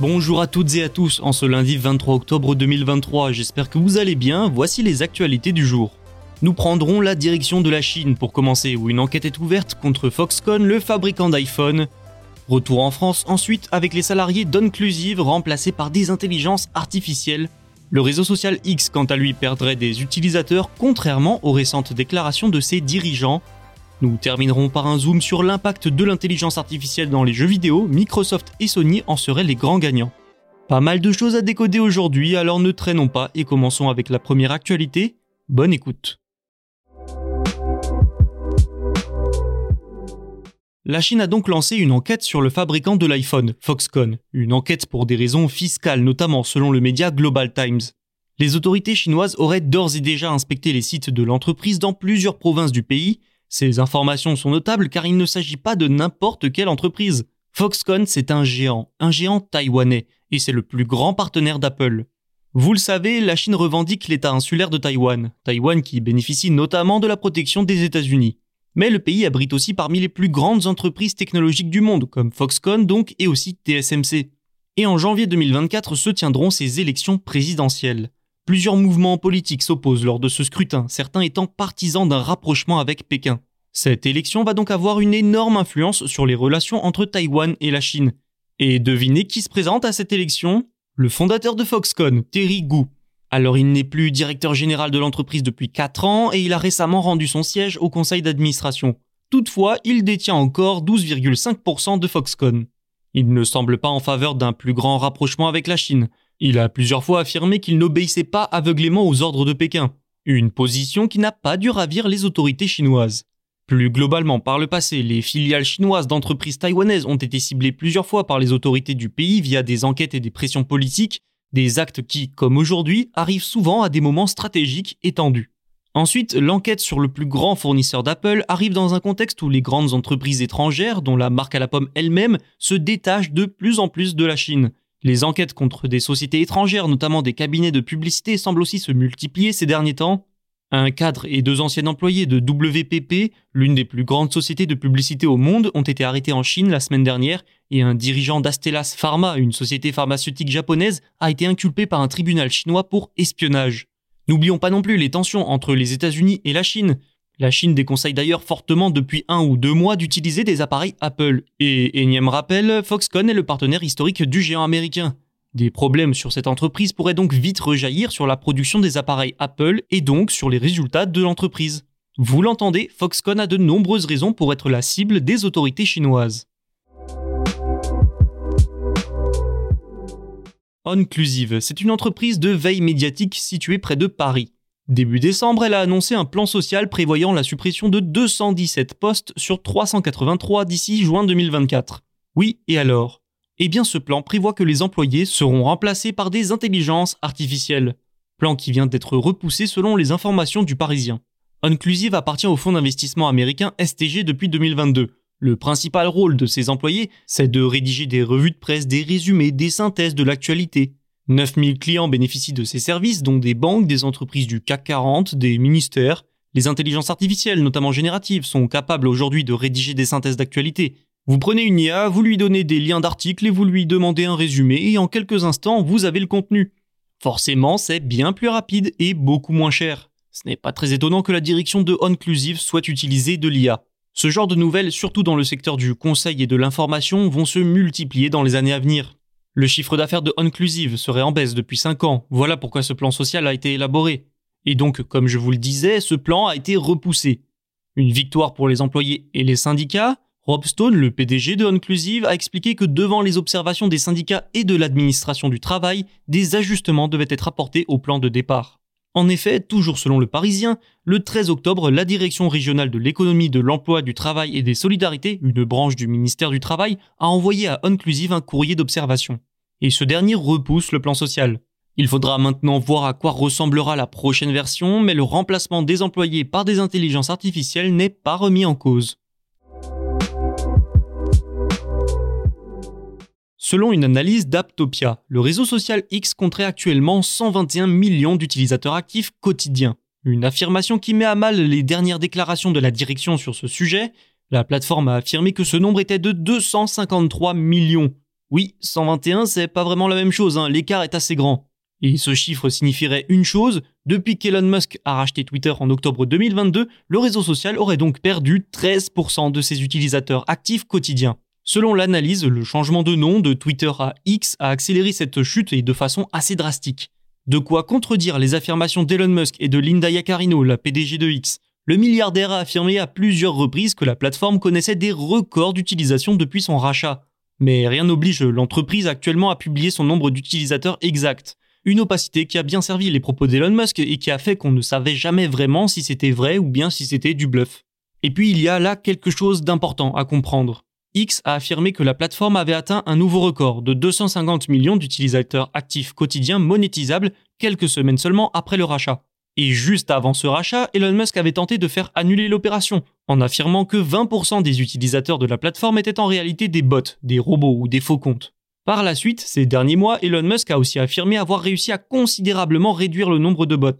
Bonjour à toutes et à tous, en ce lundi 23 octobre 2023, j'espère que vous allez bien, voici les actualités du jour. Nous prendrons la direction de la Chine pour commencer, où une enquête est ouverte contre Foxconn, le fabricant d'iPhone. Retour en France ensuite avec les salariés d'Onclusive remplacés par des intelligences artificielles. Le réseau social X, quant à lui, perdrait des utilisateurs, contrairement aux récentes déclarations de ses dirigeants. Nous terminerons par un zoom sur l'impact de l'intelligence artificielle dans les jeux vidéo, Microsoft et Sony en seraient les grands gagnants. Pas mal de choses à décoder aujourd'hui, alors ne traînons pas et commençons avec la première actualité. Bonne écoute. La Chine a donc lancé une enquête sur le fabricant de l'iPhone, Foxconn, une enquête pour des raisons fiscales notamment selon le média Global Times. Les autorités chinoises auraient d'ores et déjà inspecté les sites de l'entreprise dans plusieurs provinces du pays. Ces informations sont notables car il ne s'agit pas de n'importe quelle entreprise. Foxconn, c'est un géant, un géant taïwanais, et c'est le plus grand partenaire d'Apple. Vous le savez, la Chine revendique l'État insulaire de Taïwan, Taïwan qui bénéficie notamment de la protection des États-Unis. Mais le pays abrite aussi parmi les plus grandes entreprises technologiques du monde, comme Foxconn donc et aussi TSMC. Et en janvier 2024 se tiendront ces élections présidentielles. Plusieurs mouvements politiques s'opposent lors de ce scrutin, certains étant partisans d'un rapprochement avec Pékin. Cette élection va donc avoir une énorme influence sur les relations entre Taïwan et la Chine. Et devinez qui se présente à cette élection? Le fondateur de Foxconn, Terry Gu. Alors il n'est plus directeur général de l'entreprise depuis 4 ans et il a récemment rendu son siège au conseil d'administration. Toutefois, il détient encore 12,5% de Foxconn. Il ne semble pas en faveur d'un plus grand rapprochement avec la Chine. Il a plusieurs fois affirmé qu'il n'obéissait pas aveuglément aux ordres de Pékin, une position qui n'a pas dû ravir les autorités chinoises. Plus globalement, par le passé, les filiales chinoises d'entreprises taïwanaises ont été ciblées plusieurs fois par les autorités du pays via des enquêtes et des pressions politiques des actes qui, comme aujourd'hui, arrivent souvent à des moments stratégiques étendus. Ensuite, l'enquête sur le plus grand fournisseur d'Apple arrive dans un contexte où les grandes entreprises étrangères, dont la marque à la pomme elle-même, se détachent de plus en plus de la Chine. Les enquêtes contre des sociétés étrangères, notamment des cabinets de publicité, semblent aussi se multiplier ces derniers temps, un cadre et deux anciens employés de WPP, l'une des plus grandes sociétés de publicité au monde, ont été arrêtés en Chine la semaine dernière et un dirigeant d'Astellas Pharma, une société pharmaceutique japonaise, a été inculpé par un tribunal chinois pour espionnage. N'oublions pas non plus les tensions entre les États-Unis et la Chine. La Chine déconseille d'ailleurs fortement depuis un ou deux mois d'utiliser des appareils Apple. Et énième rappel, Foxconn est le partenaire historique du géant américain. Des problèmes sur cette entreprise pourraient donc vite rejaillir sur la production des appareils Apple et donc sur les résultats de l'entreprise. Vous l'entendez, Foxconn a de nombreuses raisons pour être la cible des autorités chinoises. Onclusive, c'est une entreprise de veille médiatique située près de Paris. Début décembre, elle a annoncé un plan social prévoyant la suppression de 217 postes sur 383 d'ici juin 2024. Oui, et alors? Eh bien ce plan prévoit que les employés seront remplacés par des intelligences artificielles. Plan qui vient d'être repoussé selon les informations du Parisien. Onclusive appartient au fonds d'investissement américain STG depuis 2022. Le principal rôle de ces employés, c'est de rédiger des revues de presse, des résumés, des synthèses de l'actualité. 9000 clients bénéficient de ces services, dont des banques, des entreprises du CAC 40, des ministères. Les intelligences artificielles, notamment génératives, sont capables aujourd'hui de rédiger des synthèses d'actualité. Vous prenez une IA, vous lui donnez des liens d'articles et vous lui demandez un résumé et en quelques instants, vous avez le contenu. Forcément, c'est bien plus rapide et beaucoup moins cher. Ce n'est pas très étonnant que la direction de Onclusive soit utilisée de l'IA. Ce genre de nouvelles, surtout dans le secteur du conseil et de l'information, vont se multiplier dans les années à venir. Le chiffre d'affaires de Onclusive serait en baisse depuis 5 ans, voilà pourquoi ce plan social a été élaboré. Et donc, comme je vous le disais, ce plan a été repoussé. Une victoire pour les employés et les syndicats, Rob Stone, le PDG de Onclusive, a expliqué que devant les observations des syndicats et de l'administration du travail, des ajustements devaient être apportés au plan de départ. En effet, toujours selon le Parisien, le 13 octobre, la Direction régionale de l'économie, de l'emploi, du travail et des solidarités, une branche du ministère du Travail, a envoyé à Onclusive un courrier d'observation. Et ce dernier repousse le plan social. Il faudra maintenant voir à quoi ressemblera la prochaine version, mais le remplacement des employés par des intelligences artificielles n'est pas remis en cause. Selon une analyse d'Aptopia, le réseau social X compterait actuellement 121 millions d'utilisateurs actifs quotidiens. Une affirmation qui met à mal les dernières déclarations de la direction sur ce sujet. La plateforme a affirmé que ce nombre était de 253 millions. Oui, 121, c'est pas vraiment la même chose, hein. l'écart est assez grand. Et ce chiffre signifierait une chose, depuis qu'Elon Musk a racheté Twitter en octobre 2022, le réseau social aurait donc perdu 13% de ses utilisateurs actifs quotidiens. Selon l'analyse, le changement de nom de Twitter à X a accéléré cette chute et de façon assez drastique. De quoi contredire les affirmations d'Elon Musk et de Linda Yaccarino, la PDG de X. Le milliardaire a affirmé à plusieurs reprises que la plateforme connaissait des records d'utilisation depuis son rachat. Mais rien n'oblige l'entreprise actuellement à publier son nombre d'utilisateurs exact. Une opacité qui a bien servi les propos d'Elon Musk et qui a fait qu'on ne savait jamais vraiment si c'était vrai ou bien si c'était du bluff. Et puis il y a là quelque chose d'important à comprendre. X a affirmé que la plateforme avait atteint un nouveau record de 250 millions d'utilisateurs actifs quotidiens monétisables quelques semaines seulement après le rachat. Et juste avant ce rachat, Elon Musk avait tenté de faire annuler l'opération, en affirmant que 20% des utilisateurs de la plateforme étaient en réalité des bots, des robots ou des faux comptes. Par la suite, ces derniers mois, Elon Musk a aussi affirmé avoir réussi à considérablement réduire le nombre de bots.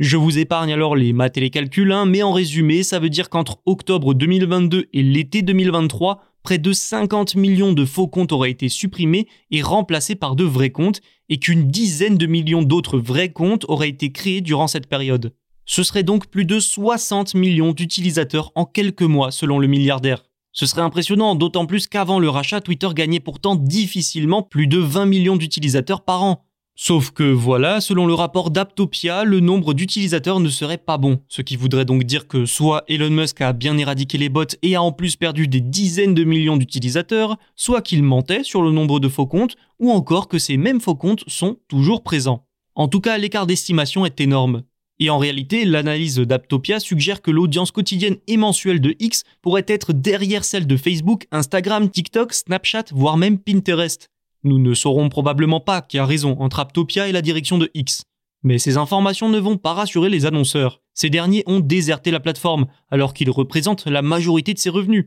Je vous épargne alors les maths et les calculs, hein, mais en résumé, ça veut dire qu'entre octobre 2022 et l'été 2023, près de 50 millions de faux comptes auraient été supprimés et remplacés par de vrais comptes, et qu'une dizaine de millions d'autres vrais comptes auraient été créés durant cette période. Ce serait donc plus de 60 millions d'utilisateurs en quelques mois selon le milliardaire. Ce serait impressionnant, d'autant plus qu'avant le rachat, Twitter gagnait pourtant difficilement plus de 20 millions d'utilisateurs par an. Sauf que voilà, selon le rapport d'Aptopia, le nombre d'utilisateurs ne serait pas bon, ce qui voudrait donc dire que soit Elon Musk a bien éradiqué les bots et a en plus perdu des dizaines de millions d'utilisateurs, soit qu'il mentait sur le nombre de faux comptes, ou encore que ces mêmes faux comptes sont toujours présents. En tout cas, l'écart d'estimation est énorme. Et en réalité, l'analyse d'Aptopia suggère que l'audience quotidienne et mensuelle de X pourrait être derrière celle de Facebook, Instagram, TikTok, Snapchat, voire même Pinterest. Nous ne saurons probablement pas qui a raison entre Aptopia et la direction de X. Mais ces informations ne vont pas rassurer les annonceurs. Ces derniers ont déserté la plateforme, alors qu'ils représentent la majorité de ses revenus.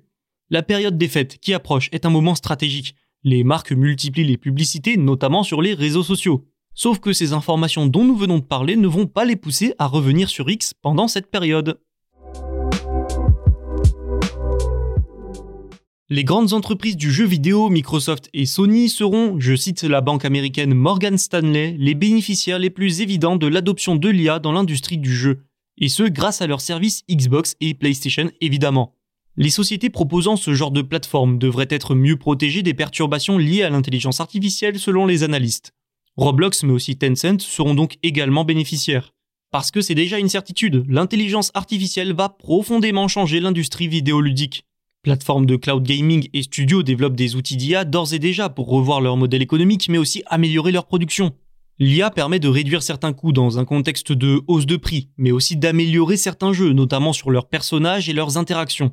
La période des fêtes qui approche est un moment stratégique. Les marques multiplient les publicités, notamment sur les réseaux sociaux. Sauf que ces informations dont nous venons de parler ne vont pas les pousser à revenir sur X pendant cette période. Les grandes entreprises du jeu vidéo, Microsoft et Sony, seront, je cite la banque américaine Morgan Stanley, les bénéficiaires les plus évidents de l'adoption de l'IA dans l'industrie du jeu. Et ce, grâce à leurs services Xbox et PlayStation évidemment. Les sociétés proposant ce genre de plateforme devraient être mieux protégées des perturbations liées à l'intelligence artificielle selon les analystes. Roblox mais aussi Tencent seront donc également bénéficiaires. Parce que c'est déjà une certitude, l'intelligence artificielle va profondément changer l'industrie vidéoludique. Plateformes de cloud gaming et studios développent des outils d'IA d'ores et déjà pour revoir leur modèle économique mais aussi améliorer leur production. L'IA permet de réduire certains coûts dans un contexte de hausse de prix, mais aussi d'améliorer certains jeux, notamment sur leurs personnages et leurs interactions.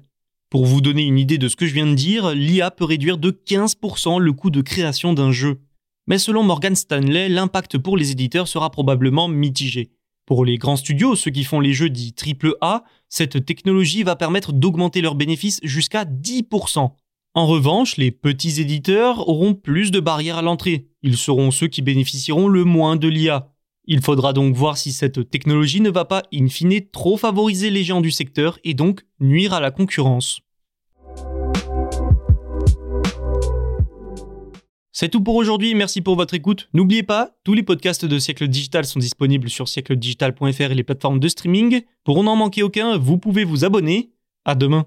Pour vous donner une idée de ce que je viens de dire, l'IA peut réduire de 15% le coût de création d'un jeu. Mais selon Morgan Stanley, l'impact pour les éditeurs sera probablement mitigé. Pour les grands studios, ceux qui font les jeux dits AAA, cette technologie va permettre d'augmenter leurs bénéfices jusqu'à 10%. En revanche, les petits éditeurs auront plus de barrières à l'entrée. Ils seront ceux qui bénéficieront le moins de l'IA. Il faudra donc voir si cette technologie ne va pas, in fine, trop favoriser les géants du secteur et donc nuire à la concurrence. C'est tout pour aujourd'hui, merci pour votre écoute. N'oubliez pas, tous les podcasts de Siècle Digital sont disponibles sur siècledigital.fr et les plateformes de streaming. Pour n'en manquer aucun, vous pouvez vous abonner. À demain.